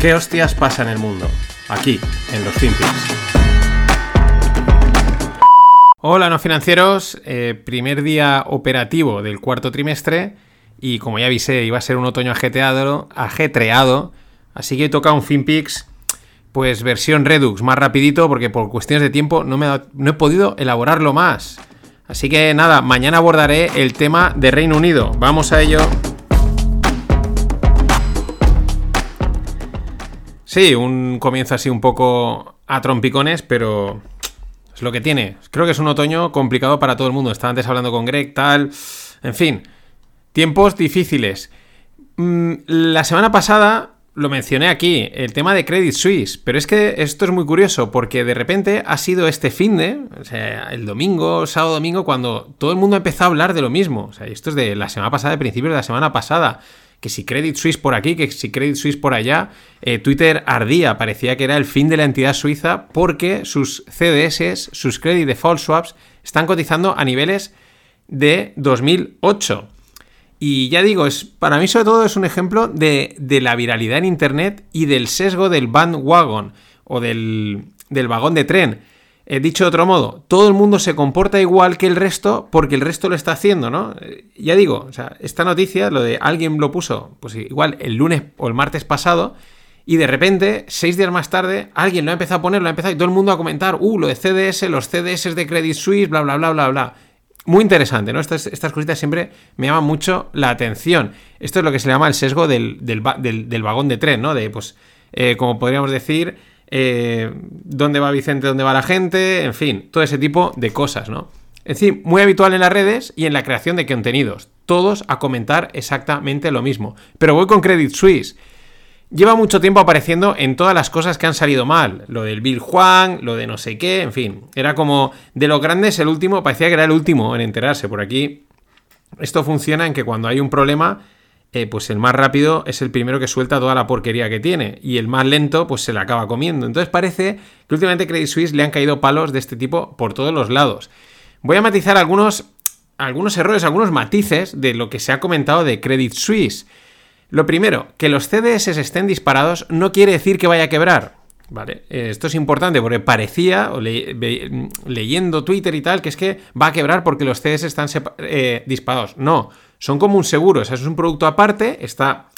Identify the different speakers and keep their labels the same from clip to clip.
Speaker 1: ¿Qué hostias pasa en el mundo? Aquí, en los FinPix. Hola, no financieros. Eh, primer día operativo del cuarto trimestre. Y como ya avisé, iba a ser un otoño ajetreado. ajetreado así que toca un FinPix, pues versión Redux, más rapidito, porque por cuestiones de tiempo no, me no he podido elaborarlo más. Así que nada, mañana abordaré el tema de Reino Unido. Vamos a ello. Sí, un comienzo así un poco a trompicones, pero es lo que tiene. Creo que es un otoño complicado para todo el mundo. Estaba antes hablando con Greg, tal. En fin, tiempos difíciles. Mm, la semana pasada lo mencioné aquí, el tema de Credit Suisse, pero es que esto es muy curioso porque de repente ha sido este fin de, o sea, el domingo, sábado, domingo, cuando todo el mundo empezó a hablar de lo mismo. O sea, esto es de la semana pasada, de principios de la semana pasada que si Credit Suisse por aquí, que si Credit Suisse por allá, eh, Twitter ardía, parecía que era el fin de la entidad suiza porque sus CDS, sus Credit Default Swaps, están cotizando a niveles de 2008. Y ya digo, es, para mí sobre todo es un ejemplo de, la viralidad en Internet y del sesgo del bandwagon o del, del vagón de tren. He dicho de otro modo, todo el mundo se comporta igual que el resto porque el resto lo está haciendo, ¿no? Eh, ya digo, o sea, esta noticia, lo de alguien lo puso, pues igual el lunes o el martes pasado, y de repente, seis días más tarde, alguien lo ha empezado a poner, lo ha empezado y todo el mundo a comentar, uh, lo de CDS, los CDS de Credit Suisse, bla, bla, bla, bla, bla. Muy interesante, ¿no? Estas, estas cositas siempre me llaman mucho la atención. Esto es lo que se llama el sesgo del, del, vagón de tren, ¿no? De, pues, eh, como podríamos decir, eh, dónde va Vicente, dónde va la gente, en fin, todo ese tipo de cosas, ¿no? Es decir, muy habitual en las redes y en la creación de contenidos. Todos a comentar exactamente lo mismo. Pero voy con Credit Suisse. Lleva mucho tiempo apareciendo en todas las cosas que han salido mal. Lo del Bill Juan, lo de no sé qué, en fin. Era como de los grandes el último, parecía que era el último en enterarse. Por aquí, esto funciona en que cuando hay un problema, eh, pues el más rápido es el primero que suelta toda la porquería que tiene y el más lento pues se la acaba comiendo. Entonces parece que últimamente Credit Suisse le han caído palos de este tipo por todos los lados. Voy a matizar algunos, algunos errores, algunos matices de lo que se ha comentado de Credit Suisse. Lo primero, que los CDS estén disparados no quiere decir que vaya a quebrar. Vale, eh, esto es importante porque parecía, leyendo Twitter y tal, que es que va a quebrar porque los CDS están eh, disparados. No, son como un seguro, o sea, es un producto aparte, está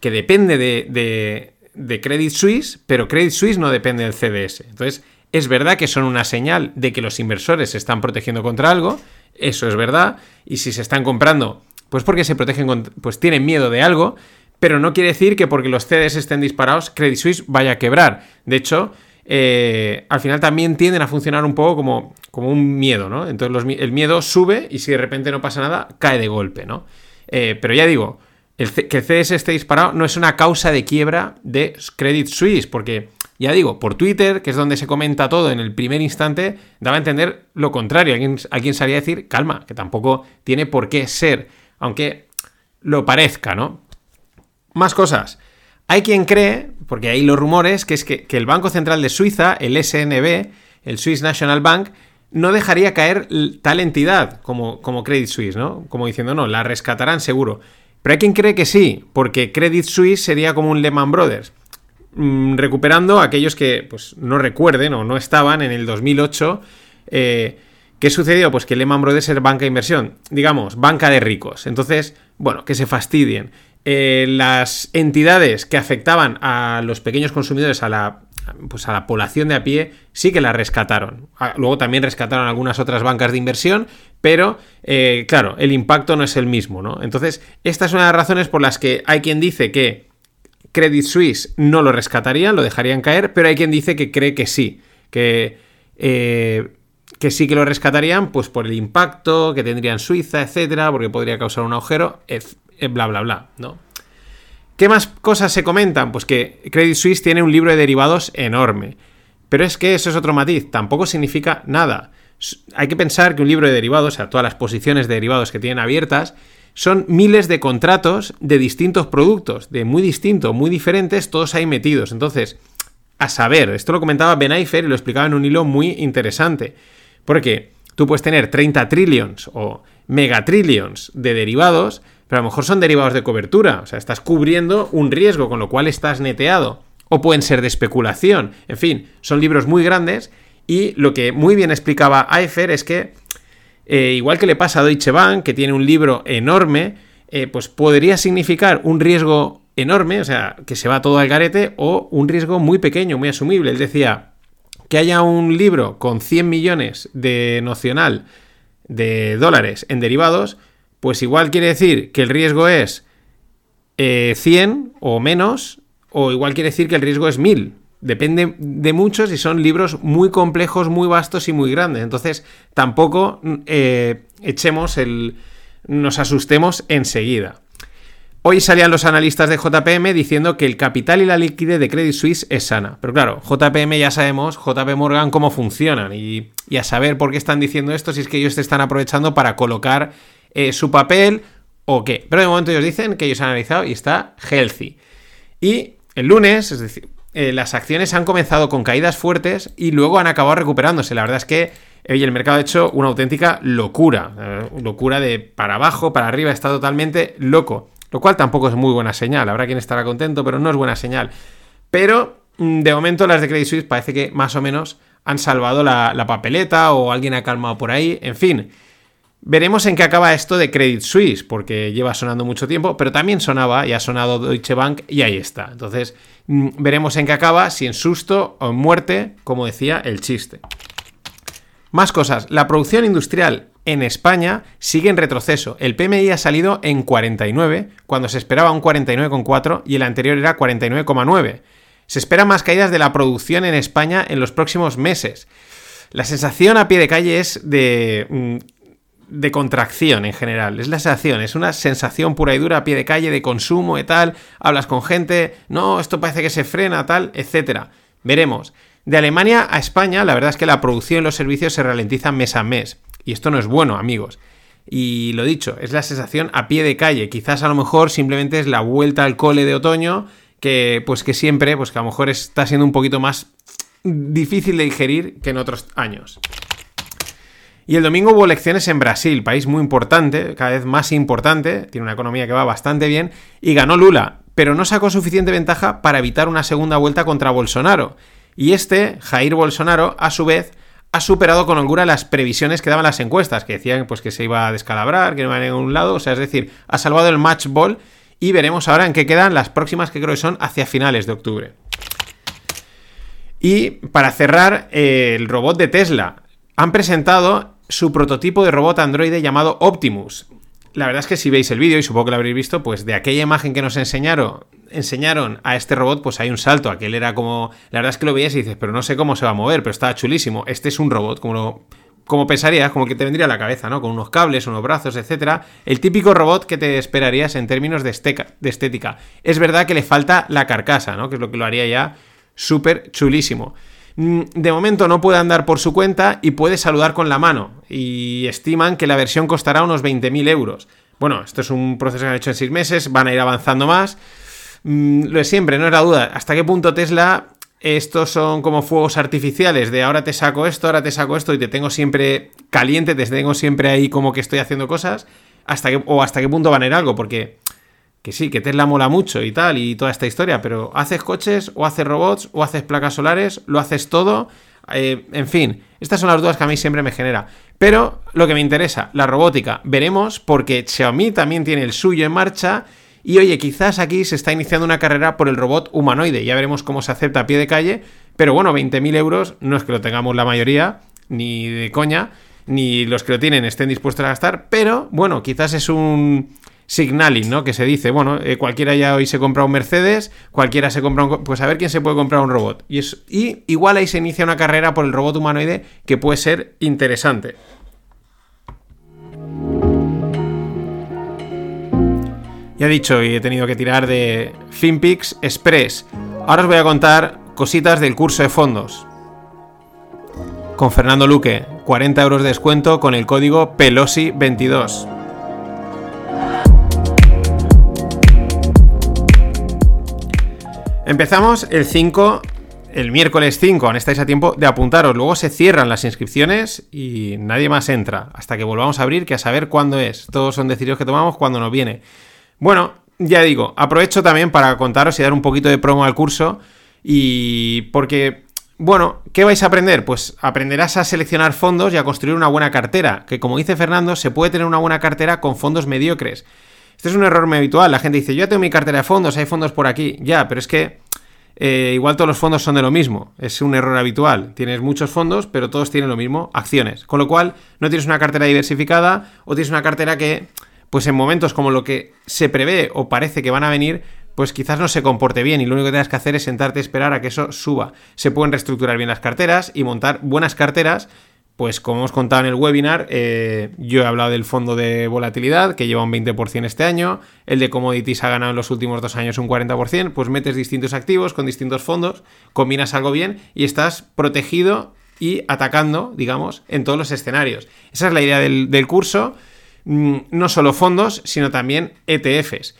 Speaker 1: que depende de, de, Credit Suisse, pero Credit Suisse no depende del CDS. Entonces, es verdad que son una señal de que los inversores se están protegiendo contra algo, eso es verdad, y si se están comprando, pues porque se protegen, pues tienen miedo de algo, pero no quiere decir que porque los CDS estén disparados, Credit Suisse vaya a quebrar. De hecho, eh, al final también tienden a funcionar un poco como, como un miedo, ¿no? Entonces el miedo sube y si de repente no pasa nada, cae de golpe, ¿no? Eh, pero ya digo, que el CS esté disparado no es una causa de quiebra de Credit Suisse, porque ya digo, por Twitter, que es donde se comenta todo en el primer instante, daba a entender lo contrario. Alguien, alguien sabía decir, calma, que tampoco tiene por qué ser, aunque lo parezca, ¿no? Más cosas. Hay quien cree, porque hay los rumores, que es que, el Banco Central de Suiza, el SNB, el Swiss National Bank, no dejaría caer tal entidad como, Credit Suisse, ¿no? Como diciendo, no, la rescatarán seguro. Pero hay quien cree que sí, porque Credit Suisse sería como un Lehman Brothers. Mm, recuperando a aquellos que pues, no recuerden o no estaban en el 2008. Eh, ¿Qué sucedió? Pues que Lehman Brothers era banca de inversión, digamos, banca de ricos. Entonces, bueno, que se fastidien. Eh, las entidades que afectaban a los pequeños consumidores, a la, pues a la población de a pie, sí que la rescataron. Ah, luego también rescataron algunas otras bancas de inversión, pero eh, claro, el impacto no es el mismo, ¿no? Entonces, esta es una de las razones por las que hay quien dice que Credit Suisse no lo rescatarían, lo dejarían caer, pero hay quien dice que cree que sí, que, eh, que sí que lo rescatarían, pues por el impacto que tendría en Suiza, etcétera, porque podría causar un agujero, bla, bla, bla, ¿no? ¿Qué más cosas se comentan? Pues que Credit Suisse tiene un libro de derivados enorme. Pero es que eso es otro matiz, tampoco significa nada. Hay que pensar que un libro de derivados, o sea, todas las posiciones de derivados que tienen abiertas, son miles de contratos de distintos productos, de muy distintos, muy diferentes, todos ahí metidos. Entonces, a saber, esto lo comentaba Ben Eifer y lo explicaba en un hilo muy interesante. Porque tú puedes tener 30 trillions o megatrillions de derivados, pero a lo mejor son derivados de cobertura, o sea, estás cubriendo un riesgo, con lo cual estás neteado. o pueden ser de especulación. En fin, son libros muy grandes y lo que muy bien explicaba Eifer es que, eh, igual que le pasa a Deutsche Bank, que tiene un libro enorme, eh, pues podría significar un riesgo enorme, o sea, que se va todo al garete, o un riesgo muy pequeño, muy asumible. Él decía que haya un libro con 100 millones de nocional de dólares en derivados, pues igual quiere decir que el riesgo es 100 eh, o menos, o igual quiere decir que el riesgo es 1000. Depende de muchos y son libros muy complejos, muy vastos y muy grandes. Entonces, tampoco eh, echemos el. nos asustemos enseguida. Hoy salían los analistas de JPM diciendo que el capital y la liquidez de Credit Suisse es sana. Pero claro, JPM ya sabemos, JP Morgan, cómo funcionan. Y, a saber por qué están diciendo esto, si es que ellos te están aprovechando para colocar eh, su papel o qué. Pero de momento ellos dicen que ellos han analizado y está healthy. Y el lunes, es decir, eh, las acciones han comenzado con caídas fuertes y luego han acabado recuperándose. La verdad es que el mercado ha hecho una auténtica locura. Eh, locura de para abajo, para arriba, está totalmente loco. Lo cual tampoco es muy buena señal. Habrá quien estará contento, pero no es buena señal. Pero mm, de momento las de Credit Suisse parece que más o menos han salvado la, papeleta o alguien ha calmado por ahí. En fin, veremos en qué acaba esto de Credit Suisse, porque lleva sonando mucho tiempo, pero también sonaba y ha sonado Deutsche Bank y ahí está. Entonces, mm, veremos en qué acaba, si en susto o en muerte, como decía el chiste. Más cosas. La producción industrial en España sigue en retroceso. El PMI ha salido en 49, cuando se esperaba un 49,4 y el anterior era 49,9. Se esperan más caídas de la producción en España en los próximos meses. La sensación a pie de calle es de, mm, de contracción en general. Es la sensación, es una sensación pura y dura a pie de calle de consumo y tal. Hablas con gente, no, esto parece que se frena, tal, etc. Veremos. De Alemania a España, la verdad es que la producción y los servicios se ralentizan mes a mes. Y esto no es bueno, amigos. Y lo dicho, es la sensación a pie de calle. Quizás a lo mejor simplemente es la vuelta al cole de otoño, que pues que siempre, pues que a lo mejor está siendo un poquito más difícil de digerir que en otros años. Y el domingo hubo elecciones en Brasil, país muy importante, cada vez más importante, tiene una economía que va bastante bien, y ganó Lula, pero no sacó suficiente ventaja para evitar una segunda vuelta contra Bolsonaro. Y este, Jair Bolsonaro, a su vez, ha superado con holgura las previsiones que daban las encuestas, que decían pues, que se iba a descalabrar, que no iba a ningún lado, o sea, es decir, ha salvado el match ball y veremos ahora en qué quedan las próximas que creo que son hacia finales de octubre. Y para cerrar, eh, el robot de Tesla. Han presentado su prototipo de robot androide llamado Optimus. La verdad es que si veis el vídeo, y supongo que lo habréis visto, pues de aquella imagen que nos enseñaron enseñaron a este robot, pues hay un salto. Aquel era como. La verdad es que lo veías y dices, pero no sé cómo se va a mover, pero estaba chulísimo. Este es un robot, como lo, como pensarías, como que te vendría a la cabeza, ¿no? Con unos cables, unos brazos, etcétera. El típico robot que te esperarías en términos de, de, estética. Es verdad que le falta la carcasa, ¿no? Que es lo que lo haría ya súper chulísimo. Mm, de momento no puede andar por su cuenta y puede saludar con la mano. Y estiman que la versión costará unos 20.000 euros. Bueno, esto es un proceso que han hecho en 6 meses, van a ir avanzando más. Mm, lo de siempre, no era duda. ¿Hasta qué punto Tesla estos son como fuegos artificiales de ahora te saco esto, ahora te saco esto y te tengo siempre caliente, te tengo siempre ahí como que estoy haciendo cosas, hasta que, o hasta qué punto van a ir algo, porque que sí, que Tesla mola mucho y tal, y toda esta historia, pero haces coches, o haces robots, o haces placas solares, lo haces todo, eh, en fin, estas son las dudas que a mí siempre me genera. Pero lo que me interesa, la robótica, veremos, porque Xiaomi también tiene el suyo en marcha y oye, quizás aquí se está iniciando una carrera por el robot humanoide. Ya veremos cómo se acepta a pie de calle. Pero bueno, 20.000 euros no es que lo tengamos la mayoría, ni de coña, ni los que lo tienen estén dispuestos a gastar. Pero bueno, quizás es un signaling, ¿no? Que se dice, bueno, eh, cualquiera ya hoy se compra un Mercedes, cualquiera se compra un... Pues a ver quién se puede comprar un robot. Y, es, y igual ahí se inicia una carrera por el robot humanoide que puede ser interesante. Ya he dicho y he tenido que tirar de FinPix Express. Ahora os voy a contar cositas del curso de fondos. Con Fernando Luque, 40 euros de descuento con el código Pelosi22. Empezamos el 5, el miércoles 5, aún estáis a tiempo de apuntaros. Luego se cierran las inscripciones y nadie más entra hasta que volvamos a abrir, que a saber cuándo es. Todos son decisiones que tomamos cuando nos viene. Bueno, ya digo, aprovecho también para contaros y dar un poquito de promo al curso. Y porque, bueno, ¿qué vais a aprender? Pues aprenderás a seleccionar fondos y a construir una buena cartera, que como dice Fernando, se puede tener una buena cartera con fondos mediocres. Este es un error muy habitual. La gente dice, yo tengo mi cartera de fondos, hay fondos por aquí. Ya, pero es que eh, igual todos los fondos son de lo mismo. Es un error habitual. Tienes muchos fondos, pero todos tienen lo mismo, acciones. Con lo cual, no tienes una cartera diversificada o tienes una cartera que, pues en momentos como lo que se prevé o parece que van a venir, pues quizás no se comporte bien y lo único que tengas que hacer es sentarte a esperar a que eso suba. Se pueden reestructurar bien las carteras y montar buenas carteras pues como hemos contado en el webinar, eh, yo he hablado del fondo de volatilidad que lleva un 20% este año, el de commodities ha ganado en los últimos dos años un 40%, pues metes distintos activos con distintos fondos, combinas algo bien y estás protegido y atacando, digamos, en todos los escenarios. Esa es la idea del, curso, mm, no solo fondos, sino también ETFs.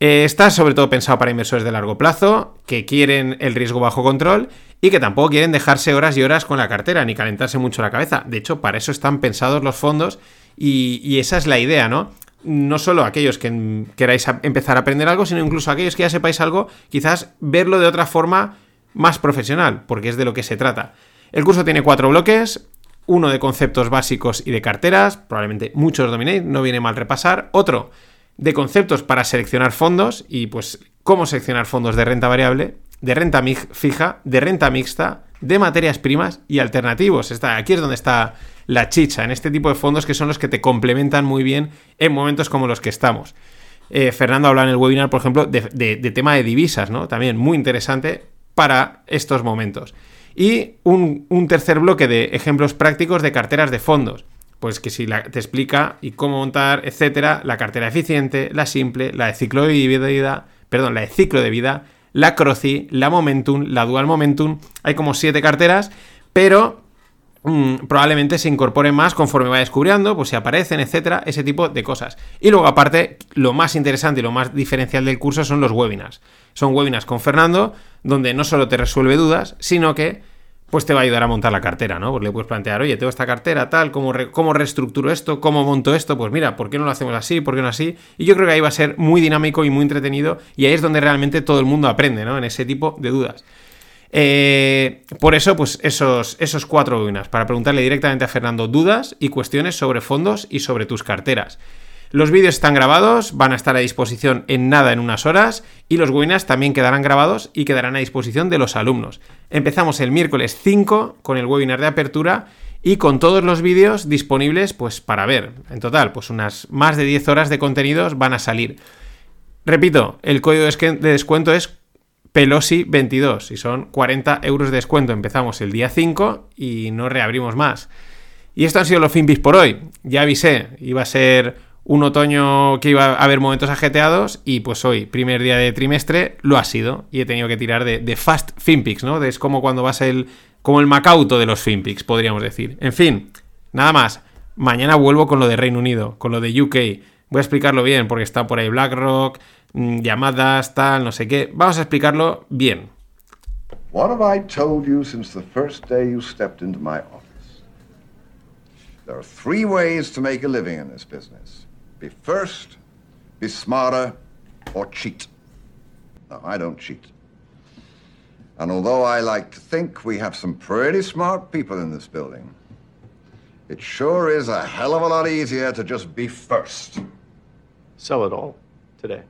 Speaker 1: Eh, está sobre todo pensado para inversores de largo plazo, que quieren el riesgo bajo control y que tampoco quieren dejarse horas y horas con la cartera ni calentarse mucho la cabeza. De hecho, para eso están pensados los fondos y, esa es la idea, ¿no? No solo aquellos que queráis empezar a aprender algo, sino incluso aquellos que ya sepáis algo, quizás verlo de otra forma más profesional, porque es de lo que se trata. El curso tiene cuatro bloques, uno de conceptos básicos y de carteras, probablemente muchos dominéis, no viene mal repasar. Otro de conceptos para seleccionar fondos y pues cómo seleccionar fondos de renta variable de renta fija, de renta mixta, de materias primas y alternativos. Está, aquí es donde está la chicha, en este tipo de fondos que son los que te complementan muy bien en momentos como los que estamos. Eh, Fernando habla en el webinar, por ejemplo, de, tema de divisas, ¿no? También muy interesante para estos momentos. Y un, tercer bloque de ejemplos prácticos de carteras de fondos. Pues que si te explica y cómo montar, etcétera, la cartera eficiente, la simple, la de ciclo de vida, perdón, la de ciclo de vida, la Croci, la Momentum, la Dual Momentum. Hay como siete carteras, pero mm, probablemente se incorporen más conforme va descubriendo, pues si aparecen, etcétera, ese tipo de cosas. Y luego, aparte, lo más interesante y lo más diferencial del curso son los webinars. Son webinars con Fernando, donde no solo te resuelve dudas, sino que pues te va a ayudar a montar la cartera, ¿no? Porque le puedes plantear, oye, tengo esta cartera, tal, ¿cómo, ¿cómo reestructuro esto? ¿Cómo monto esto? Pues mira, ¿por qué no lo hacemos así? ¿Por qué no así? Y yo creo que ahí va a ser muy dinámico y muy entretenido y ahí es donde realmente todo el mundo aprende, ¿no? En ese tipo de dudas. Eh, por eso, pues esos, esos cuatro webinars, para preguntarle directamente a Fernando dudas y cuestiones sobre fondos y sobre tus carteras. Los vídeos están grabados, van a estar a disposición en nada en unas horas y los webinars también quedarán grabados y quedarán a disposición de los alumnos. Empezamos el miércoles 5 con el webinar de apertura y con todos los vídeos disponibles pues para ver. En total, pues unas más de 10 horas de contenidos van a salir. Repito, el código de descuento es Pelosi22 y son 40 euros de descuento. Empezamos el día 5 y no reabrimos más. Y esto han sido los Finbis por hoy. Ya avisé, iba a ser un otoño que iba a haber momentos ajeteados y pues hoy, primer día de trimestre, lo ha sido y he tenido que tirar de, fast finpics, ¿no? Es como cuando vas el, como el Macauto de los finpics, podríamos decir. En fin, nada más. Mañana vuelvo con lo de Reino Unido, con lo de UK. Voy a explicarlo bien porque está por ahí BlackRock, mm, llamadas, tal, no sé qué. Vamos a explicarlo bien. Be first, be smarter, or cheat. No, I don't cheat. And although I like to think we have some pretty smart people in this building, it sure is a hell of a lot easier to just be first. Sell it all today.